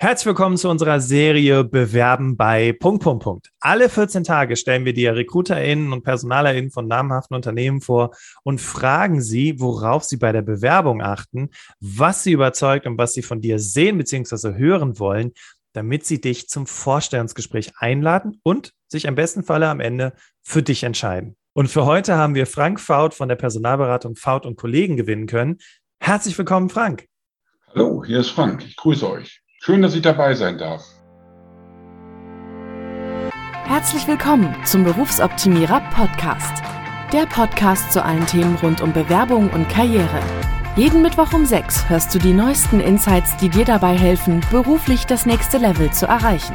Herzlich willkommen zu unserer Serie Bewerben bei Punkt, Punkt, Punkt. Alle 14 Tage stellen wir dir RecruiterInnen und PersonalerInnen von namhaften Unternehmen vor und fragen sie, worauf sie bei der Bewerbung achten, was sie überzeugt und was sie von dir sehen bzw. hören wollen, damit sie dich zum Vorstellungsgespräch einladen und sich im besten Falle am Ende für dich entscheiden. Und für heute haben wir Frank Faut von der Personalberatung Faut und Kollegen gewinnen können. Herzlich willkommen, Frank. Hallo, hier ist Frank. Ich grüße euch. Schön, dass ich dabei sein darf. Herzlich willkommen zum Berufsoptimierer Podcast. Der Podcast zu allen Themen rund um Bewerbung und Karriere. Jeden Mittwoch um 6 hörst du die neuesten Insights, die dir dabei helfen, beruflich das nächste Level zu erreichen.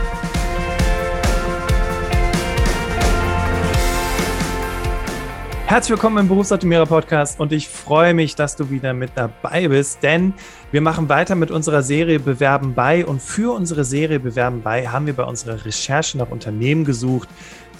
Herzlich willkommen im Berufsoptimierer Podcast und ich freue mich, dass du wieder mit dabei bist, denn wir machen weiter mit unserer Serie Bewerben bei und für unsere Serie Bewerben bei haben wir bei unserer Recherche nach Unternehmen gesucht,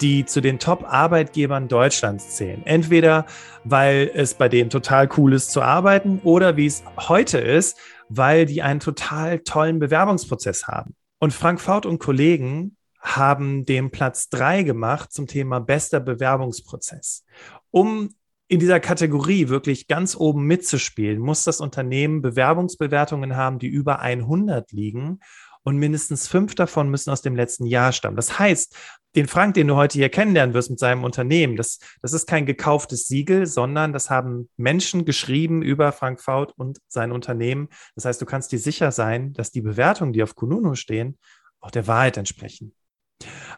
die zu den Top-Arbeitgebern Deutschlands zählen. Entweder weil es bei denen total cool ist zu arbeiten oder wie es heute ist, weil die einen total tollen Bewerbungsprozess haben. Und Frank Faut und Kollegen haben den Platz drei gemacht zum Thema bester Bewerbungsprozess. Um in dieser Kategorie wirklich ganz oben mitzuspielen, muss das Unternehmen Bewerbungsbewertungen haben, die über 100 liegen und mindestens fünf davon müssen aus dem letzten Jahr stammen. Das heißt, den Frank, den du heute hier kennenlernen wirst mit seinem Unternehmen, das, das ist kein gekauftes Siegel, sondern das haben Menschen geschrieben über Frank Faut und sein Unternehmen. Das heißt, du kannst dir sicher sein, dass die Bewertungen, die auf Kununu stehen, auch der Wahrheit entsprechen.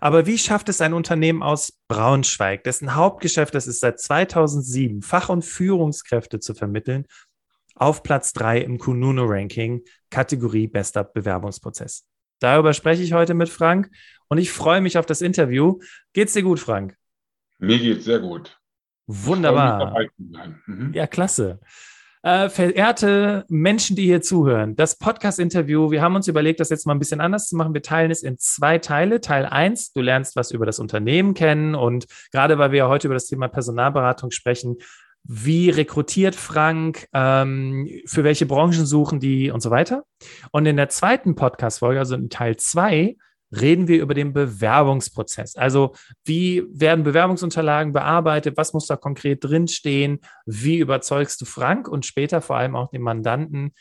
Aber wie schafft es ein Unternehmen aus Braunschweig, dessen Hauptgeschäft es ist seit 2007, Fach- und Führungskräfte zu vermitteln, auf Platz 3 im Kununu-Ranking, Kategorie Bester Bewerbungsprozess? Darüber spreche ich heute mit Frank und ich freue mich auf das Interview. Geht's dir gut, Frank? Mir geht's sehr gut. Wunderbar. Mhm. Ja, klasse. Äh, verehrte Menschen, die hier zuhören, das Podcast-Interview, wir haben uns überlegt, das jetzt mal ein bisschen anders zu machen. Wir teilen es in zwei Teile. Teil eins: du lernst was über das Unternehmen kennen und gerade weil wir ja heute über das Thema Personalberatung sprechen, wie rekrutiert Frank, ähm, für welche Branchen suchen die und so weiter. Und in der zweiten Podcast-Folge, also in Teil zwei, reden wir über den Bewerbungsprozess. Also wie werden Bewerbungsunterlagen bearbeitet? Was muss da konkret drinstehen? Wie überzeugst du Frank und später vor allem auch den Mandanten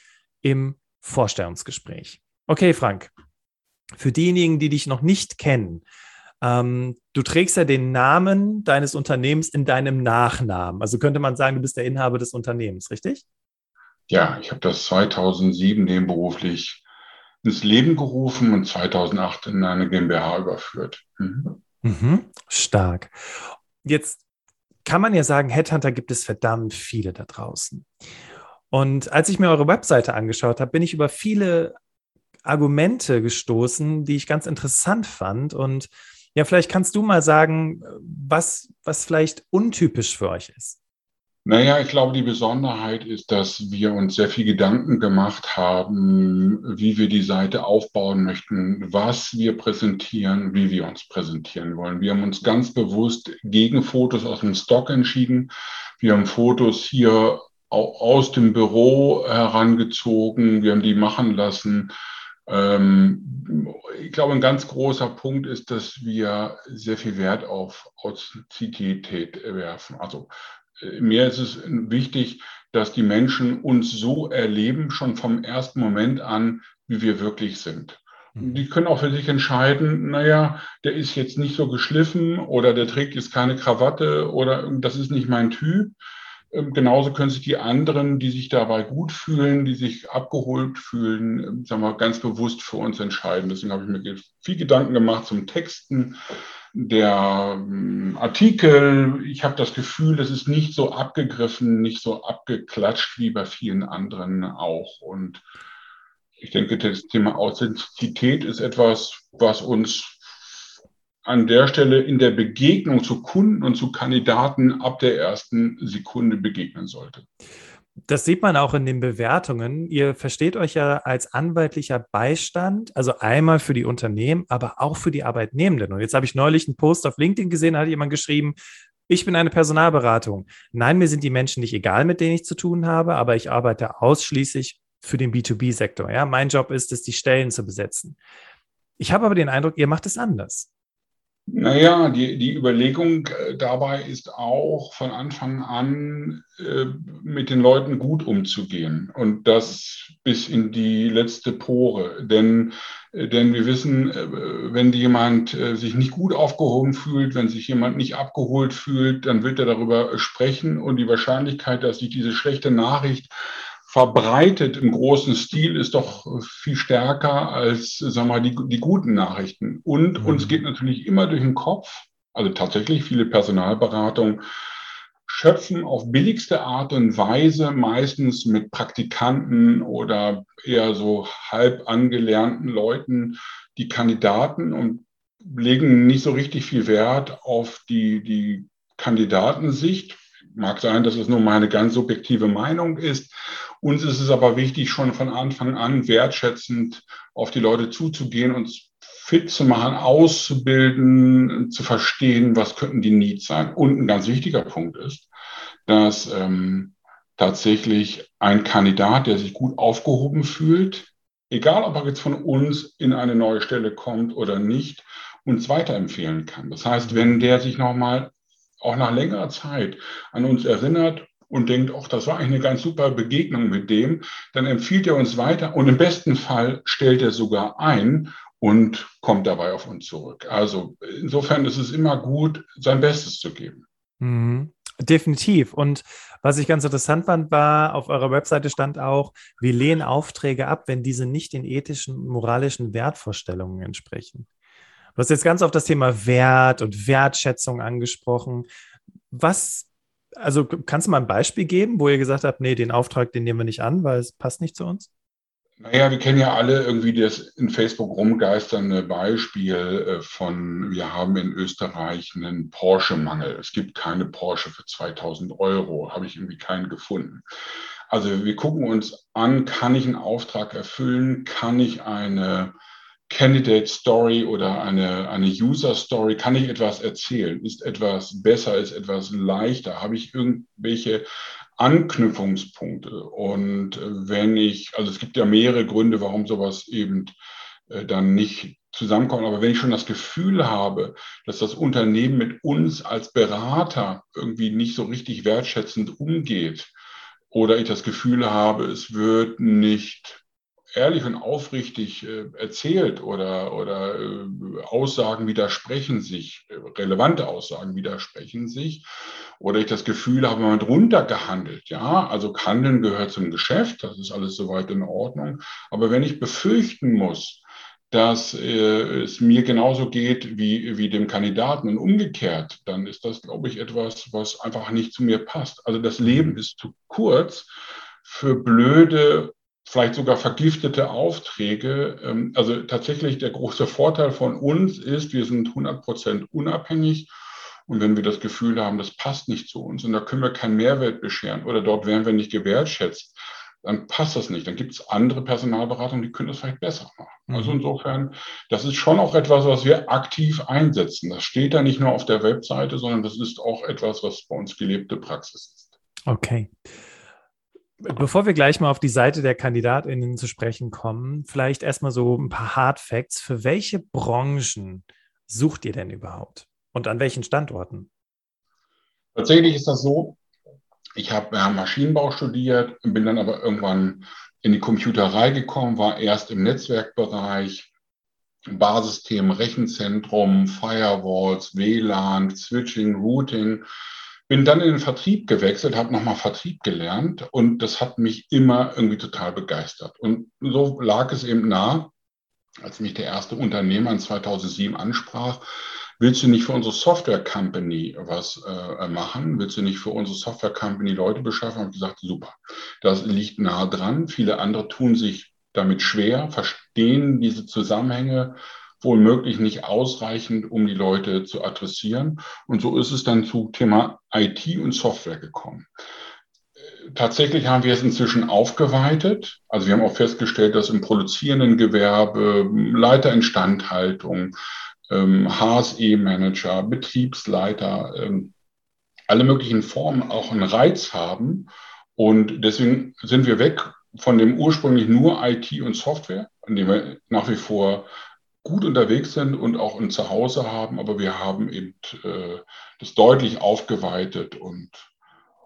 im Vorstellungsgespräch? Okay, Frank, für diejenigen, die dich noch nicht kennen, ähm, du trägst ja den Namen deines Unternehmens in deinem Nachnamen. Also könnte man sagen, du bist der Inhaber des Unternehmens, richtig? Ja, ich habe das 2007 nebenberuflich ins Leben gerufen und 2008 in eine GmbH überführt. Mhm. Mhm, stark. Jetzt kann man ja sagen, Headhunter gibt es verdammt viele da draußen. Und als ich mir eure Webseite angeschaut habe, bin ich über viele Argumente gestoßen, die ich ganz interessant fand. Und ja, vielleicht kannst du mal sagen, was, was vielleicht untypisch für euch ist. Naja, ich glaube, die Besonderheit ist, dass wir uns sehr viel Gedanken gemacht haben, wie wir die Seite aufbauen möchten, was wir präsentieren, wie wir uns präsentieren wollen. Wir haben uns ganz bewusst gegen Fotos aus dem Stock entschieden. Wir haben Fotos hier aus dem Büro herangezogen. Wir haben die machen lassen. Ähm, ich glaube, ein ganz großer Punkt ist, dass wir sehr viel Wert auf Authentizität werfen. Also mir ist es wichtig, dass die Menschen uns so erleben, schon vom ersten Moment an, wie wir wirklich sind. Mhm. Die können auch für sich entscheiden, naja, der ist jetzt nicht so geschliffen oder der trägt jetzt keine Krawatte oder das ist nicht mein Typ. Ähm, genauso können sich die anderen, die sich dabei gut fühlen, die sich abgeholt fühlen, ähm, sagen wir, ganz bewusst für uns entscheiden. Deswegen habe ich mir viel Gedanken gemacht zum Texten, der ähm, Artikel, ich habe das Gefühl, das ist nicht so abgegriffen, nicht so abgeklatscht wie bei vielen anderen auch. Und ich denke, das Thema Authentizität ist etwas, was uns an der Stelle in der Begegnung zu Kunden und zu Kandidaten ab der ersten Sekunde begegnen sollte. Das sieht man auch in den Bewertungen. Ihr versteht euch ja als anwaltlicher Beistand, also einmal für die Unternehmen, aber auch für die Arbeitnehmenden. Und jetzt habe ich neulich einen Post auf LinkedIn gesehen, da hat jemand geschrieben, ich bin eine Personalberatung. Nein, mir sind die Menschen nicht egal, mit denen ich zu tun habe, aber ich arbeite ausschließlich für den B2B-Sektor. Ja, mein Job ist es, die Stellen zu besetzen. Ich habe aber den Eindruck, ihr macht es anders. Naja, die, die Überlegung äh, dabei ist auch von Anfang an äh, mit den Leuten gut umzugehen und das bis in die letzte Pore. Denn, äh, denn wir wissen, äh, wenn jemand sich nicht gut aufgehoben fühlt, wenn sich jemand nicht abgeholt fühlt, dann wird er darüber sprechen und die Wahrscheinlichkeit, dass sich diese schlechte Nachricht verbreitet im großen Stil ist doch viel stärker als, sagen wir mal, die, die guten Nachrichten. Und mhm. uns geht natürlich immer durch den Kopf, also tatsächlich viele Personalberatungen schöpfen auf billigste Art und Weise, meistens mit Praktikanten oder eher so halb angelernten Leuten, die Kandidaten und legen nicht so richtig viel Wert auf die, die Kandidatensicht. Mag sein, dass es nur meine ganz subjektive Meinung ist. Uns ist es aber wichtig, schon von Anfang an wertschätzend auf die Leute zuzugehen, uns fit zu machen, auszubilden, zu verstehen, was könnten die Needs sein. Und ein ganz wichtiger Punkt ist, dass ähm, tatsächlich ein Kandidat, der sich gut aufgehoben fühlt, egal ob er jetzt von uns in eine neue Stelle kommt oder nicht, uns weiterempfehlen kann. Das heißt, wenn der sich nochmal auch nach längerer Zeit an uns erinnert und denkt, ach, das war eigentlich eine ganz super Begegnung mit dem, dann empfiehlt er uns weiter und im besten Fall stellt er sogar ein und kommt dabei auf uns zurück. Also insofern ist es immer gut, sein Bestes zu geben. Mhm. Definitiv. Und was ich ganz interessant fand, war, auf eurer Webseite stand auch, wir lehnen Aufträge ab, wenn diese nicht den ethischen moralischen Wertvorstellungen entsprechen. Du hast jetzt ganz auf das Thema Wert und Wertschätzung angesprochen. Was also kannst du mal ein Beispiel geben, wo ihr gesagt habt, nee, den Auftrag, den nehmen wir nicht an, weil es passt nicht zu uns? Naja, wir kennen ja alle irgendwie das in Facebook rumgeisternde Beispiel äh, von, wir haben in Österreich einen Porsche-Mangel. Es gibt keine Porsche für 2000 Euro, habe ich irgendwie keinen gefunden. Also wir gucken uns an, kann ich einen Auftrag erfüllen? Kann ich eine Candidate Story oder eine, eine User Story, kann ich etwas erzählen? Ist etwas besser, ist etwas leichter? Habe ich irgendwelche Anknüpfungspunkte? Und wenn ich, also es gibt ja mehrere Gründe, warum sowas eben äh, dann nicht zusammenkommt, aber wenn ich schon das Gefühl habe, dass das Unternehmen mit uns als Berater irgendwie nicht so richtig wertschätzend umgeht, oder ich das Gefühl habe, es wird nicht ehrlich und aufrichtig äh, erzählt oder, oder äh, Aussagen widersprechen sich, äh, relevante Aussagen widersprechen sich, oder ich das Gefühl habe, man hat runtergehandelt. Ja, also Handeln gehört zum Geschäft, das ist alles soweit in Ordnung. Aber wenn ich befürchten muss, dass äh, es mir genauso geht wie, wie dem Kandidaten und umgekehrt, dann ist das, glaube ich, etwas, was einfach nicht zu mir passt. Also das Leben ist zu kurz für blöde vielleicht sogar vergiftete Aufträge. Ähm, also tatsächlich der große Vorteil von uns ist, wir sind 100 Prozent unabhängig. Und wenn wir das Gefühl haben, das passt nicht zu uns und da können wir keinen Mehrwert bescheren oder dort werden wir nicht gewertschätzt, dann passt das nicht. Dann gibt es andere Personalberatungen, die können das vielleicht besser machen. Mhm. Also insofern, das ist schon auch etwas, was wir aktiv einsetzen. Das steht da nicht nur auf der Webseite, sondern das ist auch etwas, was bei uns gelebte Praxis ist. Okay. Bevor wir gleich mal auf die Seite der KandidatInnen zu sprechen kommen, vielleicht erstmal so ein paar Hard Facts. Für welche Branchen sucht ihr denn überhaupt? Und an welchen Standorten? Tatsächlich ist das so, ich habe ja, Maschinenbau studiert, bin dann aber irgendwann in die Computerei gekommen, war erst im Netzwerkbereich, Basisthemen, Rechenzentrum, Firewalls, WLAN, Switching, Routing bin dann in den Vertrieb gewechselt, habe nochmal Vertrieb gelernt und das hat mich immer irgendwie total begeistert. Und so lag es eben nah, als mich der erste Unternehmer in 2007 ansprach, willst du nicht für unsere Software Company was äh, machen? Willst du nicht für unsere Software Company Leute beschaffen? Habe ich gesagt, super. Das liegt nah dran. Viele andere tun sich damit schwer, verstehen diese Zusammenhänge wohl möglich nicht ausreichend, um die Leute zu adressieren. Und so ist es dann zu Thema IT und Software gekommen. tatsächlich haben wir es inzwischen aufgeweitet. Also wir haben auch festgestellt, dass im produzierenden Gewerbe Leiter Instandhaltung, ähm, HSE-Manager, Betriebsleiter, ähm, alle möglichen Formen auch einen Reiz haben. Und deswegen sind wir weg von dem ursprünglich nur IT und Software, an dem wir nach wie vor gut unterwegs sind und auch ein Zuhause haben, aber wir haben eben äh, das deutlich aufgeweitet und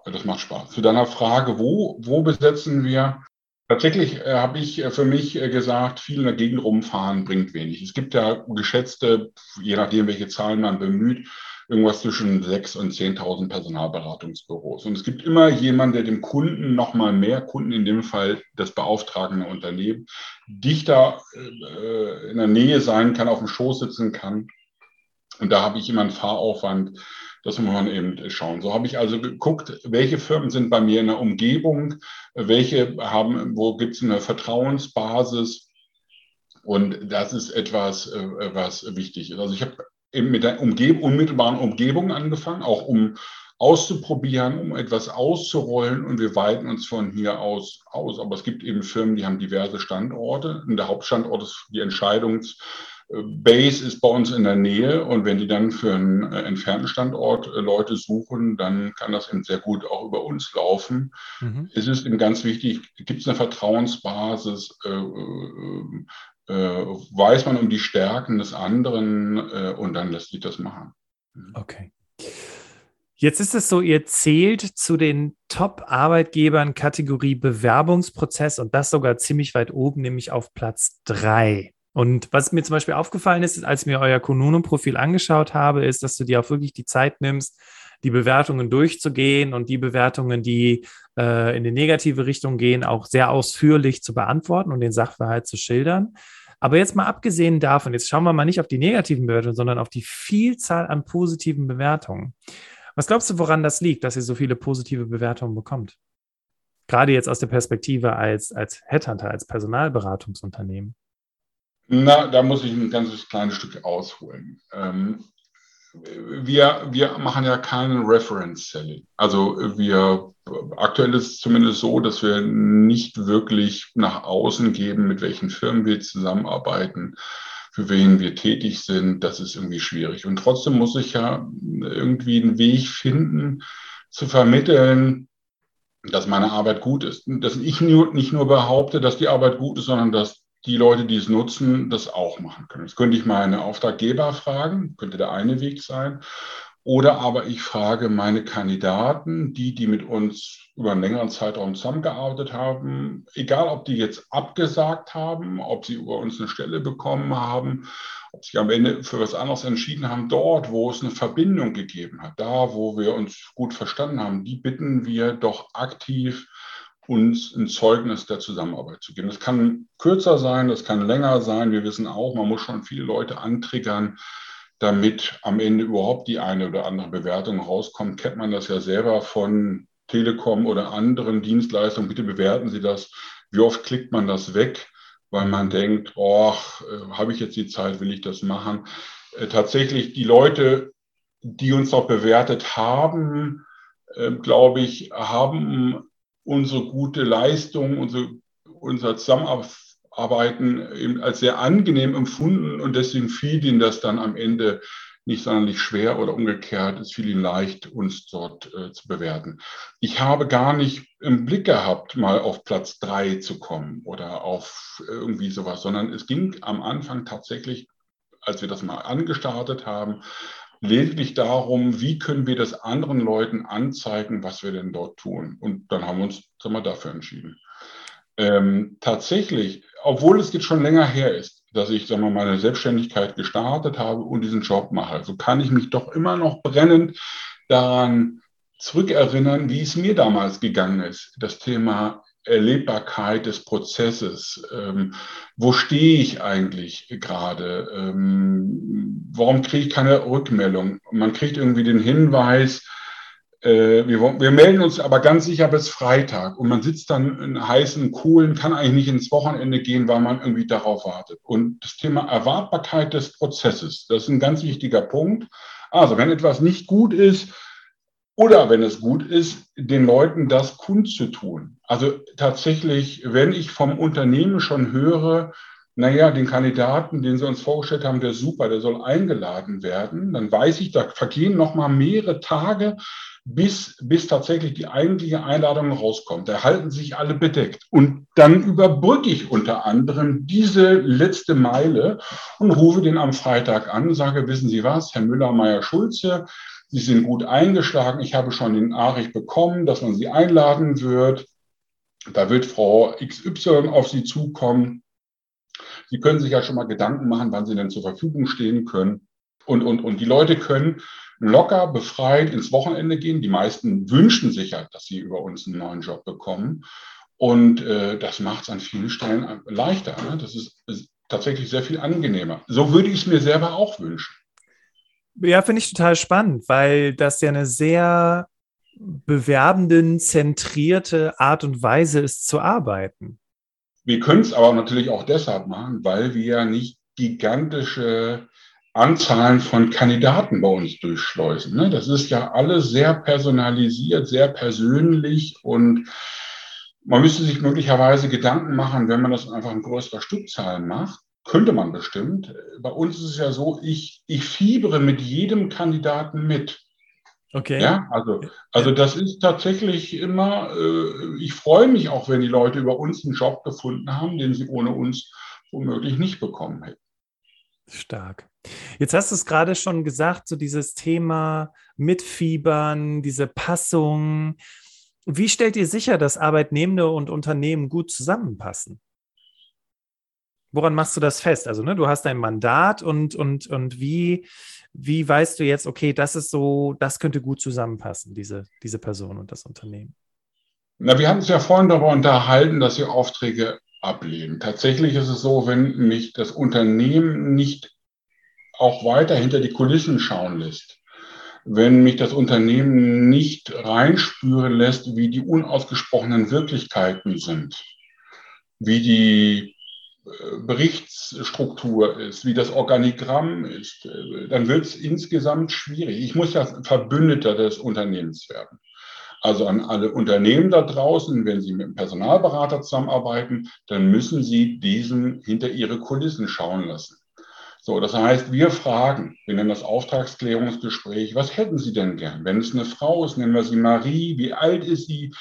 äh, das macht Spaß. Zu deiner Frage, wo, wo besetzen wir? Tatsächlich äh, habe ich äh, für mich äh, gesagt, viel in der Gegend rumfahren bringt wenig. Es gibt ja geschätzte, je nachdem, welche Zahlen man bemüht, irgendwas zwischen 6.000 und 10.000 Personalberatungsbüros. Und es gibt immer jemanden, der dem Kunden nochmal mehr Kunden, in dem Fall das beauftragende Unternehmen, dichter äh, in der Nähe sein kann, auf dem Schoß sitzen kann. Und da habe ich immer einen Fahraufwand. Das muss man eben schauen. So habe ich also geguckt, welche Firmen sind bei mir in der Umgebung, welche haben, wo gibt es eine Vertrauensbasis. Und das ist etwas, äh, was wichtig ist. Also ich habe eben mit der Umgeb unmittelbaren Umgebung angefangen, auch um auszuprobieren, um etwas auszurollen und wir weiten uns von hier aus aus. Aber es gibt eben Firmen, die haben diverse Standorte. Und der Hauptstandort ist die Entscheidungsbase ist bei uns in der Nähe und wenn die dann für einen äh, entfernten Standort äh, Leute suchen, dann kann das eben sehr gut auch über uns laufen. Mhm. Es ist eben ganz wichtig, gibt es eine Vertrauensbasis, äh, äh, weiß man um die Stärken des anderen äh, und dann lässt sich das machen. Mhm. Okay. Jetzt ist es so, ihr zählt zu den Top-Arbeitgebern Kategorie Bewerbungsprozess und das sogar ziemlich weit oben, nämlich auf Platz drei. Und was mir zum Beispiel aufgefallen ist, als mir euer Konuno-Profil angeschaut habe, ist, dass du dir auch wirklich die Zeit nimmst, die Bewertungen durchzugehen und die Bewertungen, die äh, in die negative Richtung gehen, auch sehr ausführlich zu beantworten und den Sachverhalt zu schildern. Aber jetzt mal abgesehen davon, jetzt schauen wir mal nicht auf die negativen Bewertungen, sondern auf die Vielzahl an positiven Bewertungen. Was glaubst du, woran das liegt, dass ihr so viele positive Bewertungen bekommt? Gerade jetzt aus der Perspektive als, als Headhunter, als Personalberatungsunternehmen. Na, da muss ich ein ganzes kleines Stück ausholen. Ähm, wir, wir machen ja keinen Reference Selling. Also wir aktuell ist es zumindest so, dass wir nicht wirklich nach außen geben, mit welchen Firmen wir zusammenarbeiten, für wen wir tätig sind. Das ist irgendwie schwierig. Und trotzdem muss ich ja irgendwie einen Weg finden, zu vermitteln, dass meine Arbeit gut ist. Dass ich nicht nur behaupte, dass die Arbeit gut ist, sondern dass die Leute, die es nutzen, das auch machen können. Jetzt könnte ich meine Auftraggeber fragen, könnte der eine Weg sein. Oder aber ich frage meine Kandidaten, die, die mit uns über einen längeren Zeitraum zusammengearbeitet haben, egal ob die jetzt abgesagt haben, ob sie über uns eine Stelle bekommen haben, ob sie am Ende für was anderes entschieden haben, dort, wo es eine Verbindung gegeben hat, da, wo wir uns gut verstanden haben, die bitten wir doch aktiv uns ein Zeugnis der Zusammenarbeit zu geben. Das kann kürzer sein, das kann länger sein. Wir wissen auch, man muss schon viele Leute antriggern, damit am Ende überhaupt die eine oder andere Bewertung rauskommt. Kennt man das ja selber von Telekom oder anderen Dienstleistungen. Bitte bewerten Sie das. Wie oft klickt man das weg, weil man denkt, oh, habe ich jetzt die Zeit, will ich das machen? Äh, tatsächlich die Leute, die uns auch bewertet haben, äh, glaube ich, haben unsere gute Leistung, unsere, unser Zusammenarbeiten eben als sehr angenehm empfunden und deswegen fiel ihnen das dann am Ende nicht sonderlich schwer oder umgekehrt, es fiel ihnen leicht, uns dort äh, zu bewerten. Ich habe gar nicht im Blick gehabt, mal auf Platz drei zu kommen oder auf irgendwie sowas, sondern es ging am Anfang tatsächlich, als wir das mal angestartet haben, lediglich darum, wie können wir das anderen Leuten anzeigen, was wir denn dort tun. Und dann haben wir uns sagen wir, dafür entschieden. Ähm, tatsächlich, obwohl es jetzt schon länger her ist, dass ich sagen wir, meine Selbstständigkeit gestartet habe und diesen Job mache, so kann ich mich doch immer noch brennend daran zurückerinnern, wie es mir damals gegangen ist. Das Thema Erlebbarkeit des Prozesses. Ähm, wo stehe ich eigentlich gerade? Ähm, warum kriege ich keine Rückmeldung? Man kriegt irgendwie den Hinweis, äh, wir, wir, melden uns aber ganz sicher bis Freitag und man sitzt dann in heißen Kohlen, kann eigentlich nicht ins Wochenende gehen, weil man irgendwie darauf wartet. Und das Thema Erwartbarkeit des Prozesses, das ist ein ganz wichtiger Punkt. Also wenn etwas nicht gut ist, Oder wenn es gut ist, den Leuten das kundzutun. Also tatsächlich, wenn ich vom Unternehmen schon höre, naja, den Kandidaten, den sie uns vorgestellt haben, der ist super, der soll eingeladen werden, dann weiß ich, da vergehen noch mal mehrere Tage, bis, bis tatsächlich die eigentliche Einladung rauskommt. Da halten sich alle bedeckt. Und dann überbrücke ich unter anderem diese letzte Meile und rufe den am Freitag an, sage, wissen Sie was, Herr Müller-Meyer-Schulze, Sie sind gut eingeschlagen. Ich habe schon den Nachricht bekommen, dass man Sie einladen wird. Da wird Frau XY auf Sie zukommen. Sie können sich ja schon mal Gedanken machen, wann Sie denn zur Verfügung stehen können. Und, und, und die Leute können locker, befreit ins Wochenende gehen. Die meisten wünschen sich ja, dass sie über uns einen neuen Job bekommen. Und äh, das macht es an vielen Stellen leichter. Ne? Das ist, ist tatsächlich sehr viel angenehmer. So würde ich es mir selber auch wünschen. Ja, finde ich total spannend, weil das ja eine sehr bewerbenden, zentrierte Art und Weise ist zu arbeiten. Wir können es aber natürlich auch deshalb machen, weil wir ja nicht gigantische Anzahlen von Kandidaten bei uns durchschleusen. Ne? Das ist ja alles sehr personalisiert, sehr persönlich und man müsste sich möglicherweise Gedanken machen, wenn man das einfach in größerer Stückzahl macht, könnte man bestimmt. Bei uns ist es ja so, ich, ich fiebere mit jedem Kandidaten mit. Okay. Ja, also, also das ist tatsächlich immer, äh, ich freue mich auch, wenn die Leute über uns einen Job gefunden haben, den sie ohne uns womöglich nicht bekommen hätten. Stark. Jetzt hast du es gerade schon gesagt, so dieses Thema Mitfiebern, diese Passung. Wie stellt ihr sicher, dass Arbeitnehmende und Unternehmen gut zusammenpassen? Woran machst du das fest? Also, ne, du hast ein Mandat und, und, und wie, wie weißt du jetzt, okay, das ist so, das könnte gut zusammenpassen, diese, diese Person und das Unternehmen? Na, wir haben uns ja vorhin darüber unterhalten, dass wir Aufträge ablehnen. Tatsächlich ist es so, wenn mich das Unternehmen nicht auch weiter hinter die Kulissen schauen lässt, wenn mich das Unternehmen nicht reinspüren lässt, wie die unausgesprochenen Wirklichkeiten sind, wie die Berichtsstruktur ist, wie das Organigramm ist, dann wird es insgesamt schwierig. Ich muss ja Verbündeter des Unternehmens werden. Also an alle Unternehmen da draußen, wenn Sie mit einem Personalberater zusammenarbeiten, dann müssen Sie diesen hinter Ihre Kulissen schauen lassen. So, das heißt, wir fragen, wir nennen das Auftragsklärungsgespräch, was hätten Sie denn gern? Wenn es eine Frau ist, nennen wir sie Marie, wie alt ist sie?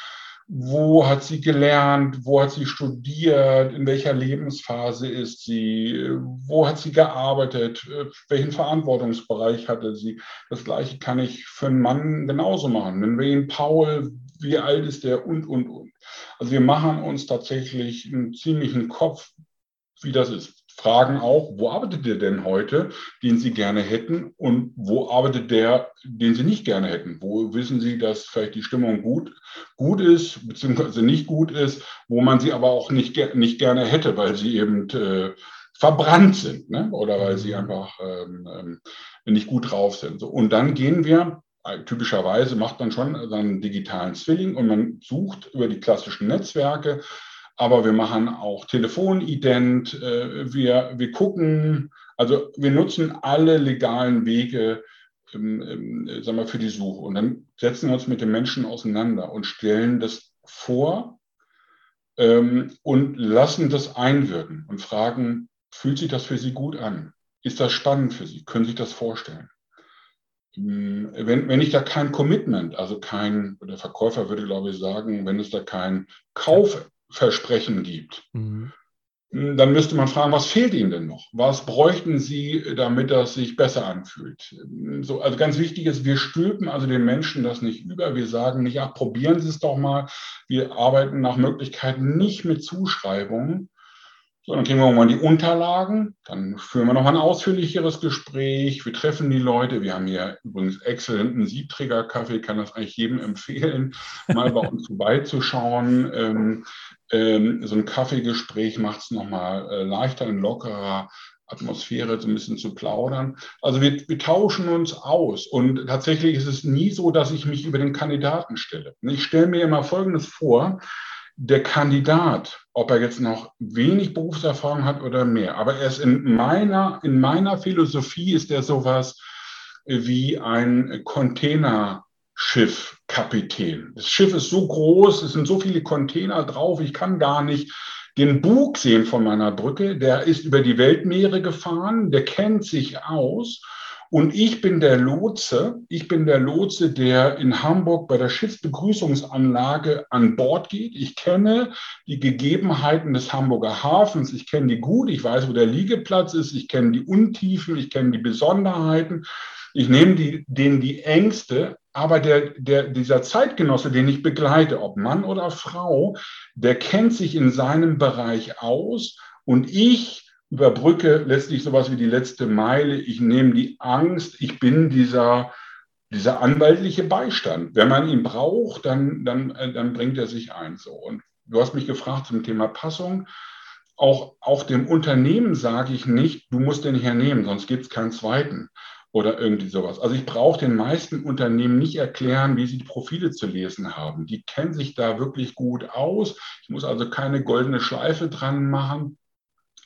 Wo hat sie gelernt, wo hat sie studiert, in welcher Lebensphase ist sie, wo hat sie gearbeitet, welchen Verantwortungsbereich hatte sie. Das gleiche kann ich für einen Mann genauso machen. Nennen wir ihn Paul, wie alt ist der und, und, und. Also wir machen uns tatsächlich einen ziemlichen Kopf, wie das ist fragen auch, wo arbeitet der denn heute, den Sie gerne hätten und wo arbeitet der, den Sie nicht gerne hätten? Wo wissen Sie, dass vielleicht die Stimmung gut, gut ist, beziehungsweise nicht gut ist, wo man sie aber auch nicht, nicht gerne hätte, weil sie eben äh, verbrannt sind ne? oder weil sie mhm. einfach ähm, ähm, nicht gut drauf sind. So, und dann gehen wir äh, typischerweise macht man schon einen digitalen Zwilling und man sucht über die klassischen Netzwerke aber wir machen auch Telefonident. Äh, wir, wir gucken, also wir nutzen alle legalen Wege ähm, ähm, sagen wir, für die Suche. Und dann setzen wir uns mit den Menschen auseinander und stellen das vor ähm, und lassen das einwirken und fragen, fühlt sich das für Sie gut an? Ist das spannend für Sie? Können Sie sich das vorstellen? Ähm, wenn, wenn ich da kein Commitment, also kein, der Verkäufer würde, glaube ich, sagen, wenn es da kein Kauf Versprechen gibt. Mhm. Dann müsste man fragen, was fehlt Ihnen denn noch? Was bräuchten Sie, damit das sich besser anfühlt? So, also ganz wichtig ist, wir stülpen also den Menschen das nicht über. Wir sagen nicht, ach, probieren Sie es doch mal. Wir arbeiten nach Möglichkeiten nicht mit Zuschreibungen, so, dann kriegen wir mal die Unterlagen, dann führen wir noch ein ausführlicheres Gespräch, wir treffen die Leute. Wir haben hier übrigens exzellenten Siebträger-Kaffee, kann das eigentlich jedem empfehlen, mal bei uns vorbeizuschauen. Ähm, ähm, so ein Kaffeegespräch macht es nochmal äh, leichter und lockerer. Atmosphäre so ein bisschen zu plaudern. Also wir, wir tauschen uns aus und tatsächlich ist es nie so, dass ich mich über den Kandidaten stelle. Ich stelle mir immer Folgendes vor, der Kandidat, ob er jetzt noch wenig Berufserfahrung hat oder mehr, aber er ist in meiner, in meiner Philosophie ist er sowas wie ein Container Schiffkapitän. Das Schiff ist so groß, es sind so viele Container drauf, ich kann gar nicht den Bug sehen von meiner Brücke. Der ist über die Weltmeere gefahren, der kennt sich aus. Und ich bin der Lotse, ich bin der Lotse, der in Hamburg bei der Schiffsbegrüßungsanlage an Bord geht. Ich kenne die Gegebenheiten des Hamburger Hafens, ich kenne die gut, ich weiß, wo der Liegeplatz ist, ich kenne die Untiefen, ich kenne die Besonderheiten. Ich nehme die, denen die Ängste, aber der, der, dieser Zeitgenosse, den ich begleite, ob Mann oder Frau, der kennt sich in seinem Bereich aus. Und ich überbrücke letztlich sowas wie die letzte Meile. Ich nehme die Angst. Ich bin dieser, dieser anwaltliche Beistand. Wenn man ihn braucht, dann, dann, äh, dann bringt er sich ein. So. Und du hast mich gefragt zum Thema Passung. Auch, auch dem Unternehmen sage ich nicht, du musst den hernehmen, sonst gibt es keinen zweiten oder irgendwie sowas. Also ich brauche den meisten Unternehmen nicht erklären, wie sie die Profile zu lesen haben. Die kennen sich da wirklich gut aus. Ich muss also keine goldene Schleife dran machen.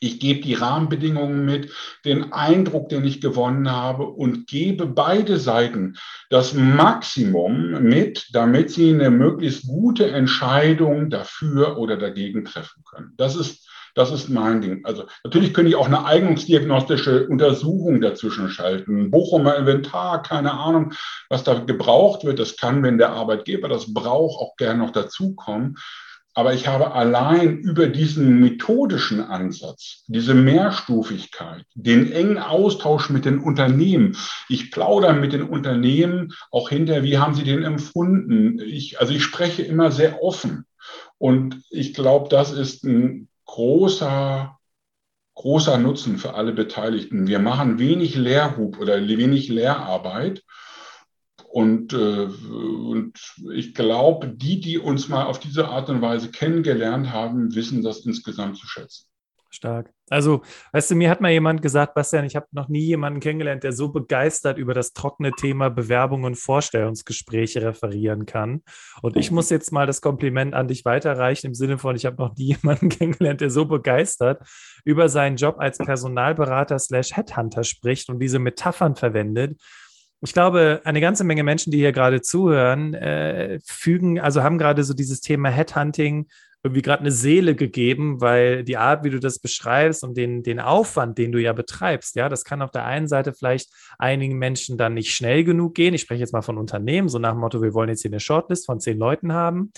Ich gebe die Rahmenbedingungen mit, den Eindruck, den ich gewonnen habe und gebe beide Seiten das Maximum mit, damit sie eine möglichst gute Entscheidung dafür oder dagegen treffen können. Das ist, das ist mein Ding. Also natürlich könnte ich auch eine eignungsdiagnostische Untersuchung dazwischen schalten. Bochumer Inventar, keine Ahnung, was da gebraucht wird. Das kann, wenn der Arbeitgeber das braucht, auch gerne noch dazukommen. Aber ich habe allein über diesen methodischen Ansatz, diese Mehrstufigkeit, den engen Austausch mit den Unternehmen. Ich plaudere mit den Unternehmen auch hinterher, wie haben sie den empfunden? Ich, also ich spreche immer sehr offen. Und ich glaube, das ist ein großer, großer Nutzen für alle Beteiligten. Wir machen wenig Lehrhub oder wenig Lehrarbeit und, äh, und ich glaube, die, die uns mal auf diese Art und Weise kennengelernt haben, wissen das insgesamt zu schätzen. Stark. Also, weißt du, mir hat mal jemand gesagt, Bastian, ich habe noch nie jemanden kennengelernt, der so begeistert über das trockene Thema Bewerbung und Vorstellungsgespräche referieren kann. Und ich muss jetzt mal das Kompliment an dich weiterreichen im Sinne von, ich habe noch nie jemanden kennengelernt, der so begeistert über seinen Job als Personalberater slash Headhunter spricht und diese Metaphern verwendet ich glaube, eine ganze Menge Menschen, die hier gerade zuhören, äh, fügen, also haben gerade so dieses Thema Headhunting irgendwie gerade eine Seele gegeben, weil die Art, wie du das beschreibst und den, den Aufwand, den du ja betreibst, ja, das kann auf der einen Seite vielleicht einigen Menschen dann nicht schnell genug gehen. Ich spreche jetzt mal von Unternehmen, so nach dem Motto, wir wollen jetzt hier eine Shortlist von zehn Leuten haben.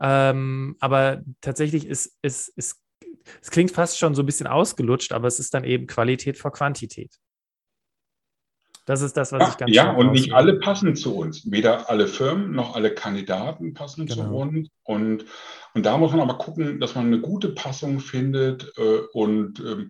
Ähm, aber tatsächlich ist, ist, ist, es klingt fast schon so ein bisschen ausgelutscht, aber es ist dann eben Qualität vor Quantität. Das ist das, was ja, ich ganz Ja, und nicht alle passen zu uns. Weder alle Firmen noch alle Kandidaten passen genau. zu uns. Und, und da muss man aber gucken, dass man eine gute Passung findet. Äh, und äh,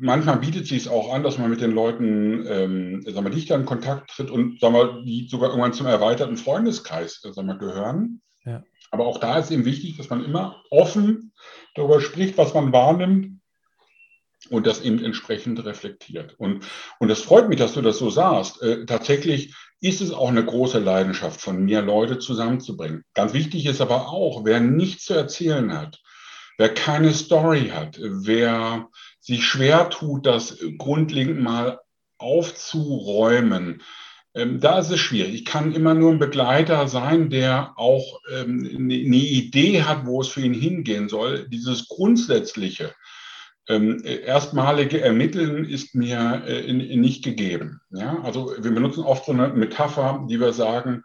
manchmal bietet sich es auch an, dass man mit den Leuten, ähm, sagen wir, dichter in Kontakt tritt und sagen wir, die sogar irgendwann zum erweiterten Freundeskreis äh, sagen wir, gehören. Ja. Aber auch da ist eben wichtig, dass man immer offen darüber spricht, was man wahrnimmt und das eben entsprechend reflektiert. Und, und das freut mich, dass du das so sagst. Äh, tatsächlich ist es auch eine große Leidenschaft von mir, Leute zusammenzubringen. Ganz wichtig ist aber auch, wer nichts zu erzählen hat, wer keine Story hat, wer sich schwer tut, das grundlegend mal aufzuräumen, ähm, da ist es schwierig. Ich kann immer nur ein Begleiter sein, der auch ähm, eine Idee hat, wo es für ihn hingehen soll. Dieses Grundsätzliche, ähm, erstmalige Ermitteln ist mir äh, nicht gegeben. Ja? Also wir benutzen oft so eine Metapher, die wir sagen,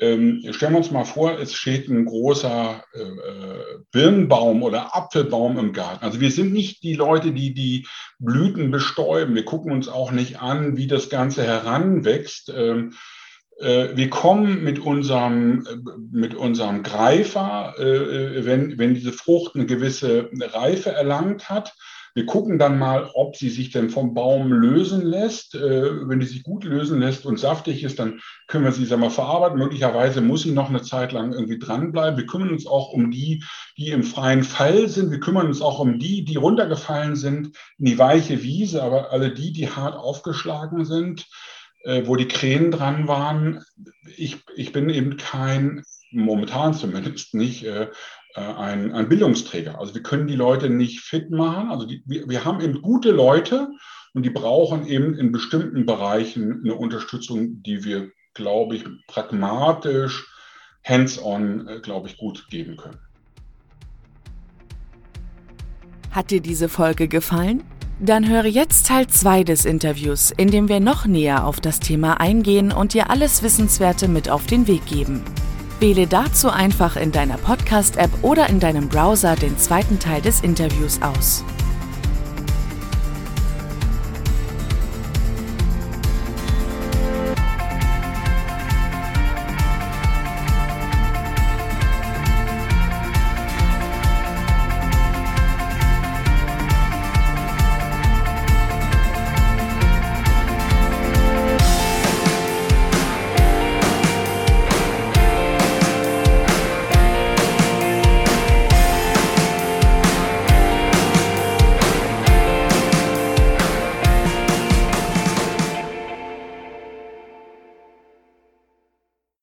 ähm, stellen wir uns mal vor, es steht ein großer äh, äh, Birnbaum oder Apfelbaum im Garten. Also wir sind nicht die Leute, die die Blüten bestäuben. Wir gucken uns auch nicht an, wie das Ganze heranwächst. Ähm, äh, wir kommen mit unserem, äh, mit unserem Greifer, äh, wenn, wenn diese Frucht eine gewisse Reife erlangt hat, wir gucken dann mal, ob sie sich denn vom Baum lösen lässt. Äh, wenn die sich gut lösen lässt und saftig ist, dann können wir sie sagen wir, verarbeiten. Möglicherweise muss sie noch eine Zeit lang irgendwie dranbleiben. Wir kümmern uns auch um die, die im freien Fall sind. Wir kümmern uns auch um die, die runtergefallen sind in die weiche Wiese, aber alle die, die hart aufgeschlagen sind, äh, wo die Krähen dran waren. Ich, ich bin eben kein momentan zumindest nicht äh, ein, ein Bildungsträger. Also wir können die Leute nicht fit machen. Also die, wir, wir haben eben gute Leute und die brauchen eben in bestimmten Bereichen eine Unterstützung, die wir glaube ich, pragmatisch, hands-on, äh, glaube ich, gut geben können. Hat dir diese Folge gefallen? Dann höre jetzt Teil 2 des Interviews, in dem wir noch näher auf das Thema eingehen und dir alles Wissenswerte mit auf den Weg geben. Wähle dazu einfach in deiner Podcast-App oder in deinem Browser den zweiten Teil des Interviews aus.